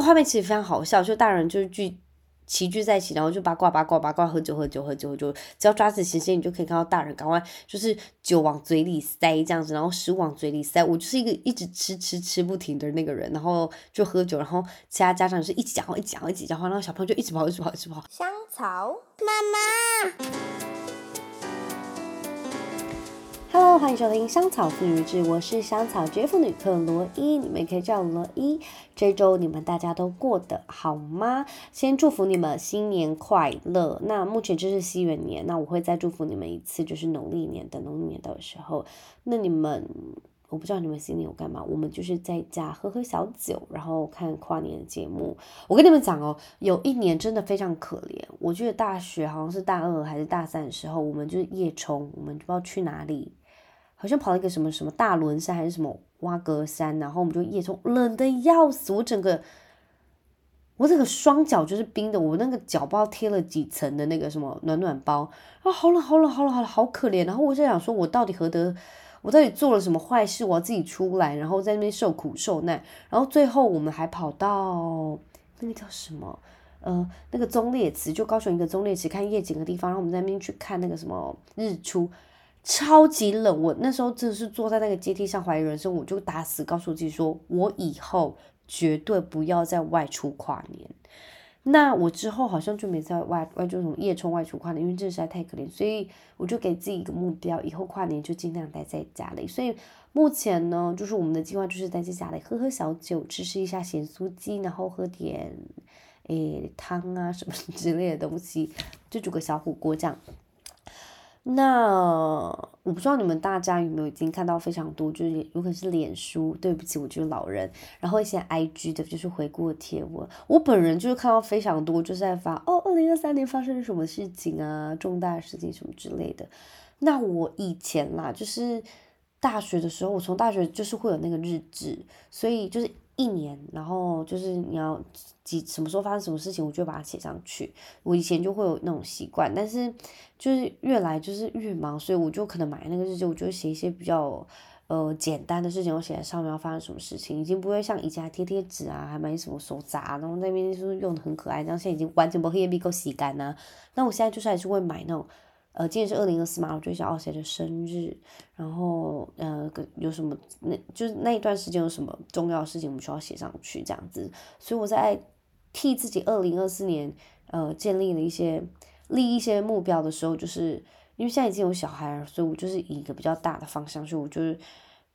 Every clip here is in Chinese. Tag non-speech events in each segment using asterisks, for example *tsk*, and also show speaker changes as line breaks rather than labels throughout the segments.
画面其实非常好笑，就大人就是聚。齐聚在一起，然后就八卦八卦八卦，喝酒喝酒喝酒喝酒，只要抓紧时间，你就可以看到大人赶快就是酒往嘴里塞这样子，然后食物往嘴里塞。我就是一个一直吃吃吃不停的那个人，然后就喝酒，然后其他家长是一起讲话一起讲话一起讲话，然后小朋友就一直跑一直跑一直跑。
香草妈
妈。欢迎收听香草妇女志，我是香草绝妇女克罗伊，你们也可以叫我罗伊。这周你们大家都过得好吗？先祝福你们新年快乐。那目前这是西元年，那我会再祝福你们一次，就是农历年的农历年的时候。那你们，我不知道你们新年有干嘛？我们就是在家喝喝小酒，然后看跨年的节目。我跟你们讲哦，有一年真的非常可怜。我记得大学好像是大二还是大三的时候，我们就是夜冲，我们不知道去哪里。好像跑了一个什么什么大轮山还是什么挖格山，然后我们就夜冲，冷的要死，我整个我这个双脚就是冰的，我那个脚包贴了几层的那个什么暖暖包啊，好冷好冷好冷好冷，好可怜。然后我就想说，我到底何德，我到底做了什么坏事，我要自己出来，然后在那边受苦受难。然后最后我们还跑到那个叫什么呃那个忠烈祠，就高雄一个忠烈祠看夜景的地方，然后我们在那边去看那个什么日出。超级冷，我那时候真的是坐在那个阶梯上怀疑人生，我就打死告诉自己说，我以后绝对不要再外出跨年。那我之后好像就没在外外这种夜冲外出跨年，因为这实在太可怜，所以我就给自己一个目标，以后跨年就尽量待在家里。所以目前呢，就是我们的计划就是待在家里喝喝小酒，吃吃一下咸酥鸡，然后喝点诶汤啊什么之类的东西，就煮个小火锅这样。那我不知道你们大家有没有已经看到非常多，就是有可能是脸书，对不起，我就是老人，然后一些 IG 的，就是回顾的贴文。我本人就是看到非常多，就是在发哦，二零二三年发生了什么事情啊，重大事情什么之类的。那我以前啦，就是大学的时候，我从大学就是会有那个日志，所以就是。一年，然后就是你要几什么时候发生什么事情，我就把它写上去。我以前就会有那种习惯，但是就是越来就是越忙，所以我就可能买那个日记，我就写一些比较呃简单的事情，我写在上面要发生什么事情，已经不会像以前贴贴纸啊，还买什么手札，然后那边就是用的很可爱，这样现在已经完全不黑夜够洗干呐。那我现在就是还是会买那种。呃，今年是二零二四嘛，我就想哦，谁的生日，然后呃，有什么，那就是那一段时间有什么重要的事情，我们需要写上去这样子。所以我在替自己二零二四年呃建立了一些立一些目标的时候，就是因为现在已经有小孩了，所以我就是以一个比较大的方向，所以我就是。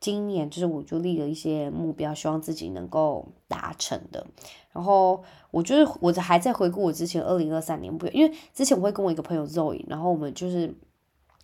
今年就是我就立了一些目标，希望自己能够达成的。然后我就是我还在回顾我之前二零二三年，不，因为之前我会跟我一个朋友 Zoe，然后我们就是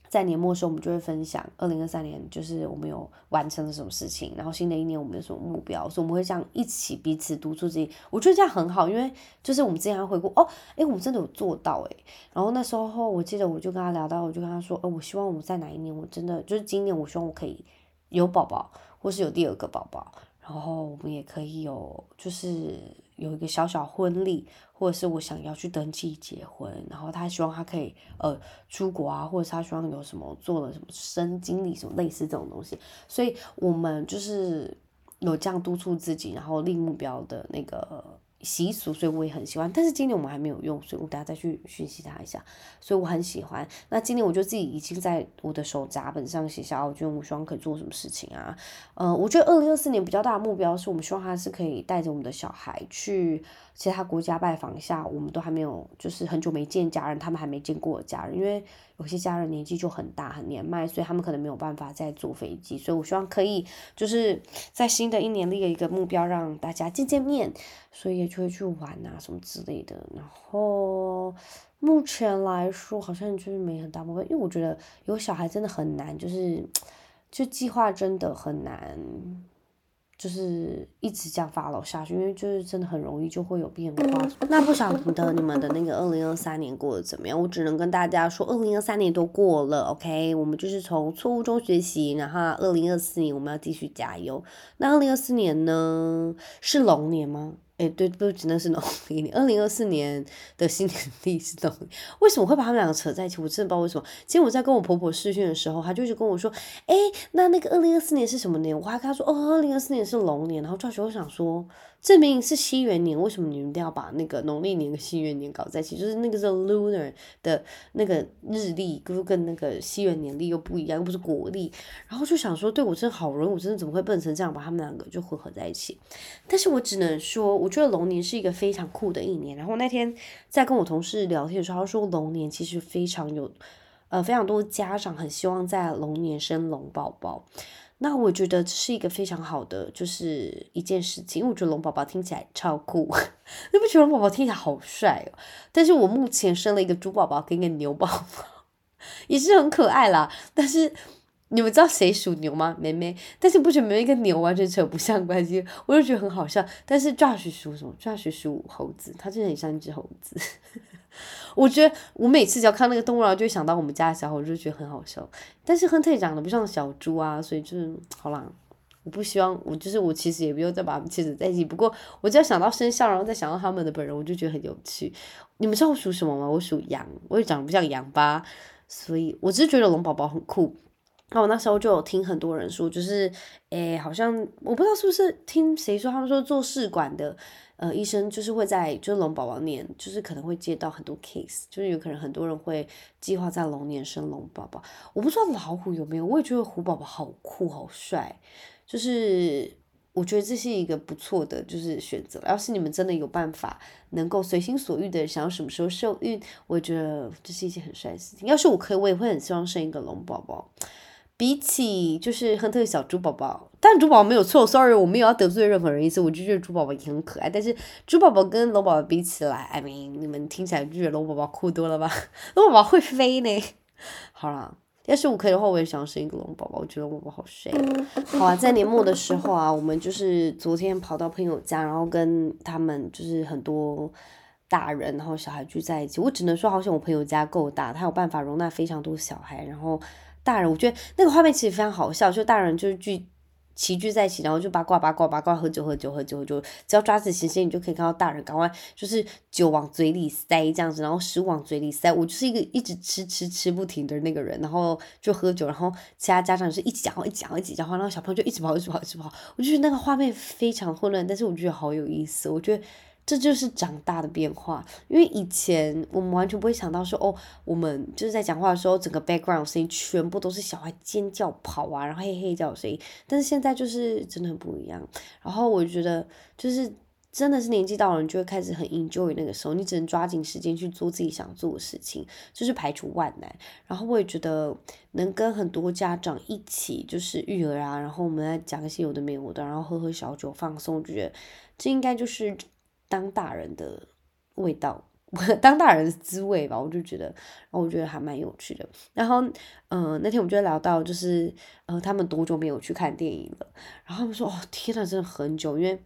在年末的时候，我们就会分享二零二三年就是我们有完成了什么事情，然后新的一年我们有什么目标，所以我们会这样一起彼此督促自己。我觉得这样很好，因为就是我们之前还回顾哦，诶，我们真的有做到诶。然后那时候我记得我就跟他聊到，我就跟他说，哦，我希望我们在哪一年，我真的就是今年，我希望我可以。有宝宝，或是有第二个宝宝，然后我们也可以有，就是有一个小小婚礼，或者是我想要去登记结婚，然后他希望他可以呃出国啊，或者他希望有什么做了什么升经理什么类似这种东西，所以我们就是有这样督促自己，然后立目标的那个。习俗，所以我也很喜欢。但是今年我们还没有用，所以我等下再去学习它一下。所以我很喜欢。那今年我就自己已经在我的手札本上写下，我觉得我希望可以做什么事情啊？呃，我觉得二零二四年比较大的目标是我们希望他是可以带着我们的小孩去其他国家拜访一下，我们都还没有，就是很久没见家人，他们还没见过家人，因为。有些家人年纪就很大很年迈，所以他们可能没有办法再坐飞机。所以我希望可以就是在新的一年立一个目标，让大家见见面，所以也就会去玩啊什么之类的。然后目前来说好像就是没很大部分，因为我觉得有小孩真的很难，就是就计划真的很难。就是一直这样 follow 下去，因为就是真的很容易就会有变化。那不晓得你们的那个二零二三年过得怎么样？我只能跟大家说，二零二三年都过了，OK，我们就是从错误中学习，然后二零二四年我们要继续加油。那二零二四年呢，是龙年吗？哎，对，不只能是农历年。二零二四年的新年历是农历，为什么会把他们两个扯在一起？我真的不知道为什么。今天我在跟我婆婆视讯的时候，她就一直跟我说，哎，那那个二零二四年是什么年？我还跟她说，哦，二零二四年是龙年。然后赵学，我想说，证明是西元年，为什么你们一定要把那个农历年跟西元年搞在一起？就是那个是 lunar 的那个日历，跟跟那个西元年历又不一样，又不是国历。然后就想说，对我真的好容易，我真的怎么会笨成这样，把他们两个就混合在一起？但是我只能说，我觉得龙年是一个非常酷的一年。然后那天在跟我同事聊天的时候，他说龙年其实非常有，呃，非常多家长很希望在龙年生龙宝宝。那我觉得这是一个非常好的，就是一件事情，因为我觉得龙宝宝听起来超酷，*laughs* 你不觉得龙宝宝听起来好帅哦？但是我目前生了一个猪宝宝跟一个牛宝宝，*laughs* 也是很可爱啦。但是你们知道谁属牛吗？妹妹。但是不觉得妹妹跟牛完全扯不上关系，*laughs* 我就觉得很好笑。但是 Josh 属什么？Josh 属猴子，他真的很像一只猴子。*laughs* 我觉得我每次只要看那个动物然后，就会想到我们家的小猴，我就觉得很好笑。但是亨特长得不像小猪啊，所以就是好啦。我不希望我就是我其实也不用再把他们牵扯在一起。不过我只要想到生肖，然后再想到他们的本人，我就觉得很有趣。你们知道我属什么吗？我属羊，我也长得不像羊吧，所以我只是觉得龙宝宝很酷。那我那时候就有听很多人说，就是诶，好像我不知道是不是听谁说，他们说做试管的。呃，医生就是会在就是龙宝宝年，就是可能会接到很多 case，就是有可能很多人会计划在龙年生龙宝宝。我不知道老虎有没有，我也觉得虎宝宝好酷好帅，就是我觉得这是一个不错的就是选择。要是你们真的有办法能够随心所欲的想要什么时候受孕，我觉得这是一件很帅的事情。要是我可以，我也会很希望生一个龙宝宝。比起就是亨特小猪宝宝，但猪宝宝没有错，sorry，我没有要得罪任何人意思，我就觉得猪宝宝也很可爱。但是猪宝宝跟龙宝宝比起来，I mean，你们听起来就觉得龙宝宝酷多了吧？*laughs* 龙宝宝会飞呢。好了，要是我可以的话，我也想生一个龙宝宝，我觉得龙宝宝好帅。好啊，在年末的时候啊，我们就是昨天跑到朋友家，然后跟他们就是很多大人，然后小孩聚在一起。我只能说，好像我朋友家够大，他有办法容纳非常多小孩，然后。大人，我觉得那个画面其实非常好笑，就大人就是聚齐聚在一起，然后就八卦八卦八卦，喝酒喝酒喝酒喝酒，只要抓紧时间，你就可以看到大人赶快就是酒往嘴里塞这样子，然后食物往嘴里塞。我就是一个一直吃吃吃不停的那个人，然后就喝酒，然后其他家长是一起讲话一直讲话一起讲话，然后小朋友就一直跑一直跑一直跑。我就觉得那个画面非常混乱，但是我觉得好有意思，我觉得。这就是长大的变化，因为以前我们完全不会想到说，哦，我们就是在讲话的时候，整个 background 声音全部都是小孩尖叫、跑啊，然后嘿嘿叫的声音。但是现在就是真的很不一样。然后我觉得，就是真的是年纪到了，你就会开始很 enjoy 那个时候，你只能抓紧时间去做自己想做的事情，就是排除万难。然后我也觉得能跟很多家长一起就是育儿啊，然后我们来讲一些有的没有的，然后喝喝小酒放松，我觉得这应该就是。当大人的味道，*laughs* 当大人的滋味吧，我就觉得，然后我觉得还蛮有趣的。然后，嗯、那天我们就聊到，就是，呃，他们多久没有去看电影了？然后他们说，哦，天呐，真的很久，因为。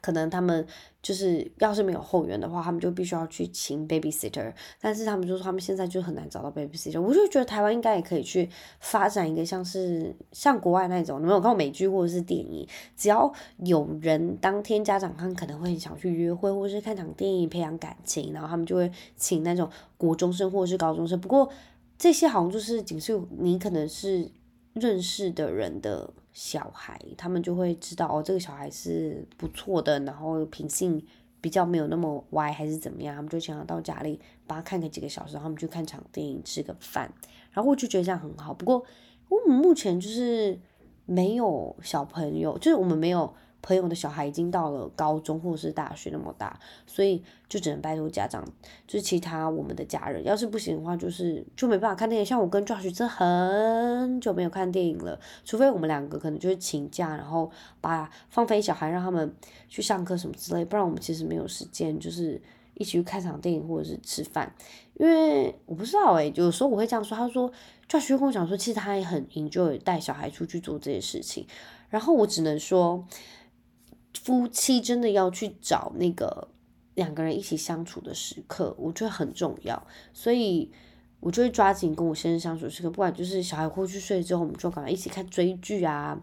可能他们就是要是没有后援的话，他们就必须要去请 babysitter。但是他们就说他们现在就很难找到 babysitter。我就觉得台湾应该也可以去发展一个像是像国外那种，你们有看过美剧或者是电影，只要有人当天家长看可能会很想去约会，或者是看场电影培养感情，然后他们就会请那种国中生或者是高中生。不过这些好像就是仅是你可能是认识的人的。小孩，他们就会知道哦，这个小孩是不错的，然后品性比较没有那么歪，还是怎么样，他们就想要到家里帮他看个几个小时，然后他们去看场电影，吃个饭，然后我就觉得这样很好。不过我们目前就是没有小朋友，就是我们没有。朋友的小孩已经到了高中或者是大学那么大，所以就只能拜托家长，就是其他我们的家人。要是不行的话，就是就没办法看电影。像我跟 Josh 真很久没有看电影了，除非我们两个可能就是请假，然后把放飞小孩，让他们去上课什么之类，不然我们其实没有时间，就是一起去看场电影或者是吃饭。因为我不知道诶、有时候我会这样说，他说 Josh 跟我讲说，其实他也很 enjoy 带小孩出去做这些事情，然后我只能说。夫妻真的要去找那个两个人一起相处的时刻，我觉得很重要。所以，我就会抓紧跟我先生相处时刻，不管就是小孩过去睡之后，我们就赶快一起看追剧啊，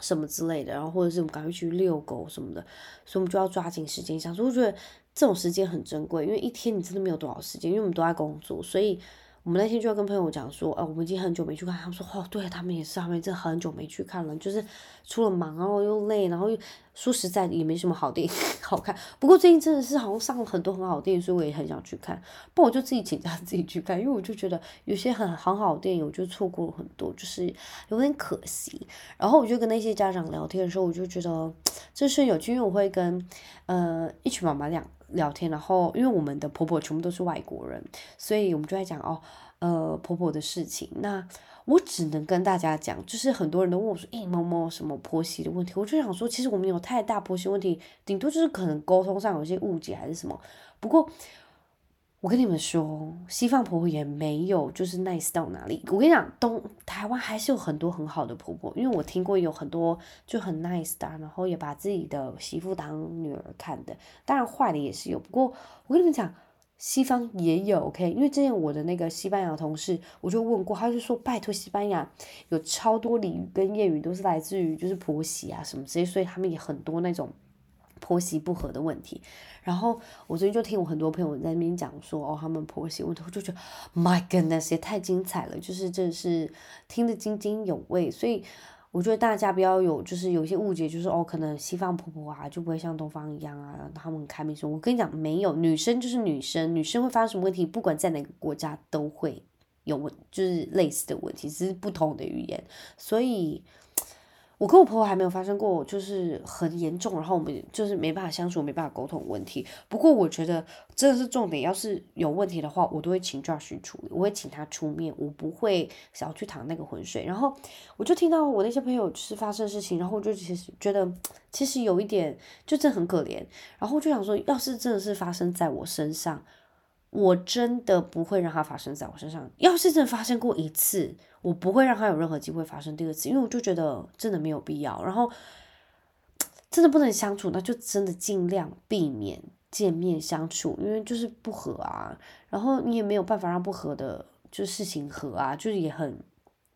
什么之类的。然后或者是我们赶快去遛狗什么的，所以我们就要抓紧时间相处。我觉得这种时间很珍贵，因为一天你真的没有多少时间，因为我们都在工作，所以。我们那天就要跟朋友讲说，呃，我们已经很久没去看。他们说，哦，对他们也是，他们真的很久没去看了，就是除了忙，然后又累，然后又说实在，也没什么好电影 *laughs* 好看。不过最近真的是好像上了很多很好电影，所以我也很想去看。不，我就自己请假自己去看，因为我就觉得有些很很好的电影，我就错过了很多，就是有点可惜。然后我就跟那些家长聊天的时候，我就觉得 *tsk* 这是有趣，因为我会跟呃一群妈妈聊聊天，然后因为我们的婆婆全部都是外国人，所以我们就在讲哦。呃，婆婆的事情，那我只能跟大家讲，就是很多人都问我说，诶，某某什么婆媳的问题，我就想说，其实我们有太大婆媳问题，顶多就是可能沟通上有些误解还是什么。不过，我跟你们说，西方婆婆也没有就是 nice 到哪里。我跟你讲，东台湾还是有很多很好的婆婆，因为我听过有很多就很 nice 的，然后也把自己的媳妇当女儿看的，当然坏的也是有。不过，我跟你们讲。西方也有，OK，因为之前我的那个西班牙同事，我就问过，他就说拜托西班牙有超多俚语跟谚语都是来自于就是婆媳啊什么之类，所以他们也很多那种婆媳不和的问题。然后我最近就听我很多朋友在那边讲说，哦，他们婆媳问题，我就觉得 My goodness 也太精彩了，就是真的是听得津津有味，所以。我觉得大家不要有，就是有一些误解，就是哦，可能西方婆婆啊就不会像东方一样啊，他们开明什么。我跟你讲，没有，女生就是女生，女生会发生什么问题，不管在哪个国家都会有问，就是类似的问题，只是不同的语言，所以。我跟我婆婆还没有发生过，就是很严重，然后我们就是没办法相处，没办法沟通问题。不过我觉得这个是重点，要是有问题的话，我都会请 Josh 处理，我会请他出面，我不会想要去淌那个浑水。然后我就听到我那些朋友就是发生事情，然后我就其实觉得其实有一点就真的很可怜，然后就想说，要是真的是发生在我身上。我真的不会让它发生在我身上。要是真的发生过一次，我不会让它有任何机会发生第二次，因为我就觉得真的没有必要。然后真的不能相处，那就真的尽量避免见面相处，因为就是不合啊。然后你也没有办法让不合的，就事情合啊，就是也很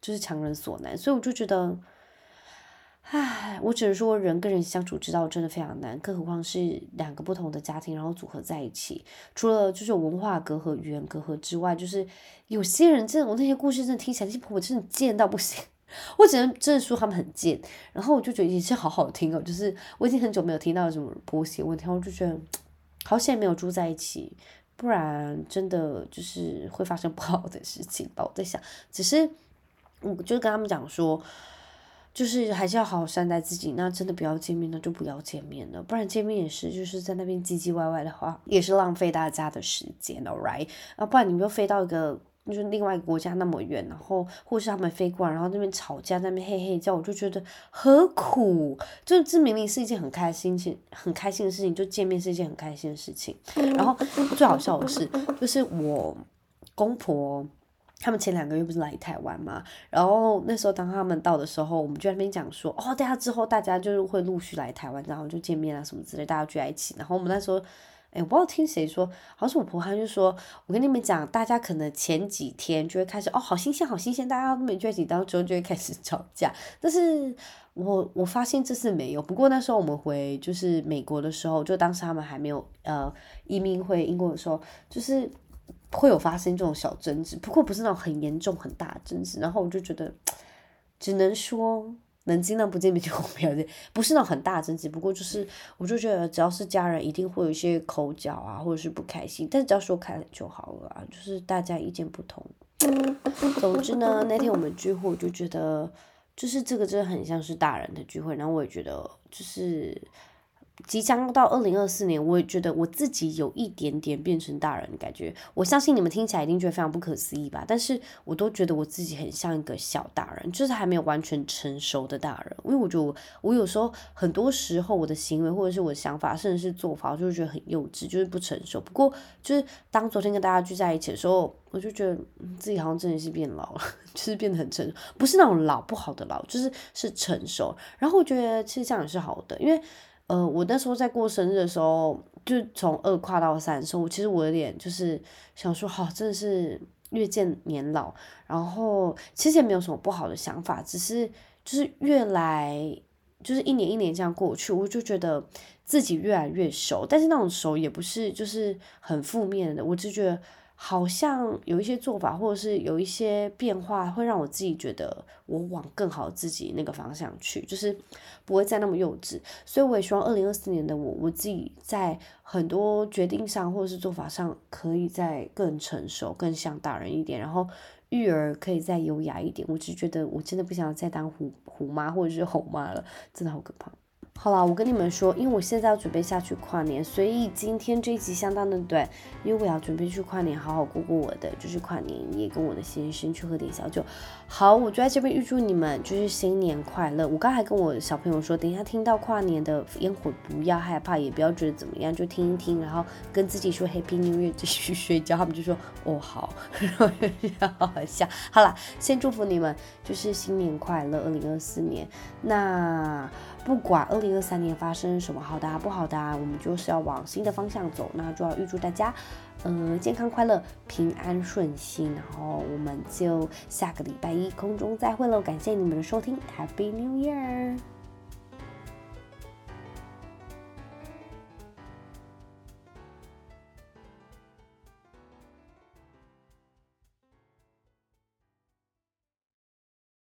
就是强人所难。所以我就觉得。唉，我只能说人跟人相处之道真的非常难，更何况是两个不同的家庭，然后组合在一起。除了就是文化隔阂、语言隔阂之外，就是有些人真的，我那些故事真的听起来，那些婆婆真的贱到不行。*laughs* 我只能真的说他们很贱，然后我就觉得也是好好听哦。就是我已经很久没有听到什么婆媳问题，我就觉得好险没有住在一起，不然真的就是会发生不好的事情吧。我在想，只是我就跟他们讲说。就是还是要好好善待自己，那真的不要见面，那就不要见面了，不然见面也是就是在那边唧唧歪歪的话，也是浪费大家的时间，alright？啊，不然你们又飞到一个就是另外一个国家那么远，然后或是他们飞过来，然后那边吵架，那边嘿嘿叫，我就觉得何苦？就这明明是一件很开心、很开心的事情，就见面是一件很开心的事情。然后最好笑的是，就是我公婆。他们前两个月不是来台湾嘛，然后那时候当他们到的时候，我们就在那边讲说，哦，大家之后大家就是会陆续来台湾，然后就见面啊什么之类，大家聚在一起。然后我们那时候，哎，我不知道听谁说，好像是我婆婆就说，我跟你们讲，大家可能前几天就会开始，哦，好新鲜，好新鲜，大家都没聚在一起，然后之后就会开始吵架。但是我我发现这次没有，不过那时候我们回就是美国的时候，就当时他们还没有呃移民回英国的时候，就是。会有发生这种小争执，不过不是那种很严重、很大的争执。然后我就觉得，*tsk* 只能说能尽量不见面就不要见，不是那种很大的争执。不过就是，我就觉得只要是家人，一定会有一些口角啊，或者是不开心，但只要说开了就好了啊。就是大家意见不同。*laughs* 总之呢，那天我们聚会，我就觉得，就是这个真的很像是大人的聚会。然后我也觉得，就是。即将到二零二四年，我也觉得我自己有一点点变成大人的感觉。我相信你们听起来一定觉得非常不可思议吧？但是我都觉得我自己很像一个小大人，就是还没有完全成熟的大人。因为我觉得我，有时候很多时候我的行为或者是我的想法，甚至是做法，我就觉得很幼稚，就是不成熟。不过就是当昨天跟大家聚在一起的时候，我就觉得自己好像真的是变老了，*laughs* 就是变得很成熟，不是那种老不好的老，就是是成熟。然后我觉得其实这样也是好的，因为。呃，我那时候在过生日的时候，就从二跨到三的时候，我其实我有点就是想说，好，真的是越见年老，然后其实也没有什么不好的想法，只是就是越来就是一年一年这样过去，我就觉得自己越来越熟，但是那种熟也不是就是很负面的，我就觉得。好像有一些做法，或者是有一些变化，会让我自己觉得我往更好自己那个方向去，就是不会再那么幼稚。所以我也希望二零二四年的我，我自己在很多决定上或者是做法上，可以再更成熟，更像大人一点，然后育儿可以再优雅一点。我只觉得我真的不想再当虎虎妈或者是猴妈了，真的好可怕。好啦，我跟你们说，因为我现在要准备下去跨年，所以今天这一集相当的短，因为我要准备去跨年，好好过过我的就是跨年夜，跟我的先生去喝点小酒。好，我就在这边预祝你们就是新年快乐。我刚才跟我小朋友说，等一下听到跨年的烟火不要害怕，也不要觉得怎么样，就听一听，然后跟自己说 Happy New Year，继续 *laughs* 睡觉。他们就说哦好，*laughs* 然后就好笑。好了，先祝福你们就是新年快乐，二零二四年。那。不管二零零二三年发生什么好的啊、不好的啊，我们就是要往新的方向走。那就要预祝大家，呃，健康快乐、平安顺心。然后我们就下个礼拜一空中再会喽！感谢你们的收听，Happy New Year！